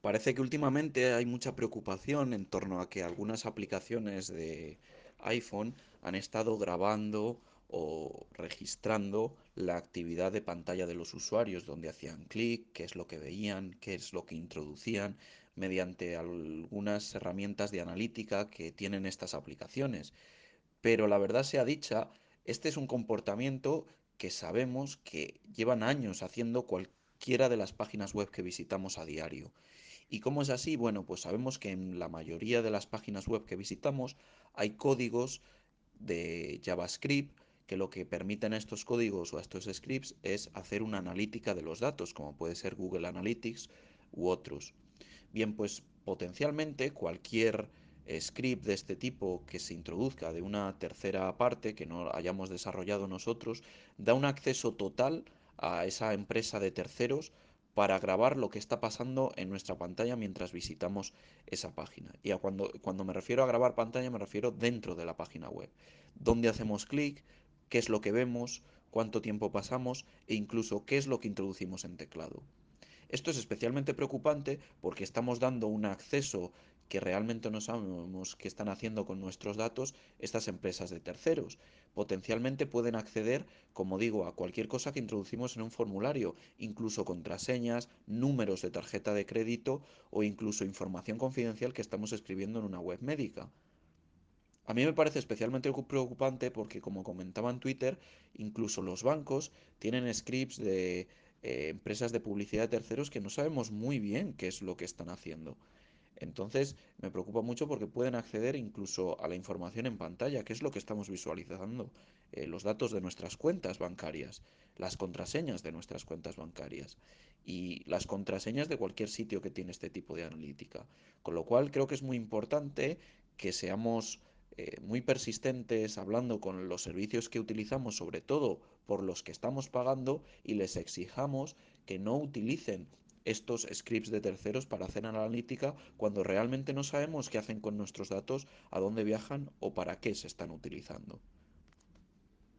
Parece que últimamente hay mucha preocupación en torno a que algunas aplicaciones de iPhone han estado grabando o registrando la actividad de pantalla de los usuarios, donde hacían clic, qué es lo que veían, qué es lo que introducían, mediante algunas herramientas de analítica que tienen estas aplicaciones. Pero la verdad sea dicha, este es un comportamiento que sabemos que llevan años haciendo cualquiera de las páginas web que visitamos a diario. ¿Y cómo es así? Bueno, pues sabemos que en la mayoría de las páginas web que visitamos hay códigos de JavaScript que lo que permiten a estos códigos o a estos scripts es hacer una analítica de los datos, como puede ser Google Analytics u otros. Bien, pues potencialmente cualquier script de este tipo que se introduzca de una tercera parte que no hayamos desarrollado nosotros da un acceso total a esa empresa de terceros para grabar lo que está pasando en nuestra pantalla mientras visitamos esa página. Y a cuando, cuando me refiero a grabar pantalla me refiero dentro de la página web. Dónde hacemos clic, qué es lo que vemos, cuánto tiempo pasamos e incluso qué es lo que introducimos en teclado. Esto es especialmente preocupante porque estamos dando un acceso que realmente no sabemos qué están haciendo con nuestros datos estas empresas de terceros. Potencialmente pueden acceder, como digo, a cualquier cosa que introducimos en un formulario, incluso contraseñas, números de tarjeta de crédito o incluso información confidencial que estamos escribiendo en una web médica. A mí me parece especialmente preocupante porque, como comentaba en Twitter, incluso los bancos tienen scripts de eh, empresas de publicidad de terceros que no sabemos muy bien qué es lo que están haciendo. Entonces me preocupa mucho porque pueden acceder incluso a la información en pantalla, que es lo que estamos visualizando, eh, los datos de nuestras cuentas bancarias, las contraseñas de nuestras cuentas bancarias y las contraseñas de cualquier sitio que tiene este tipo de analítica. Con lo cual creo que es muy importante que seamos eh, muy persistentes hablando con los servicios que utilizamos, sobre todo por los que estamos pagando, y les exijamos que no utilicen estos scripts de terceros para hacer analítica cuando realmente no sabemos qué hacen con nuestros datos, a dónde viajan o para qué se están utilizando.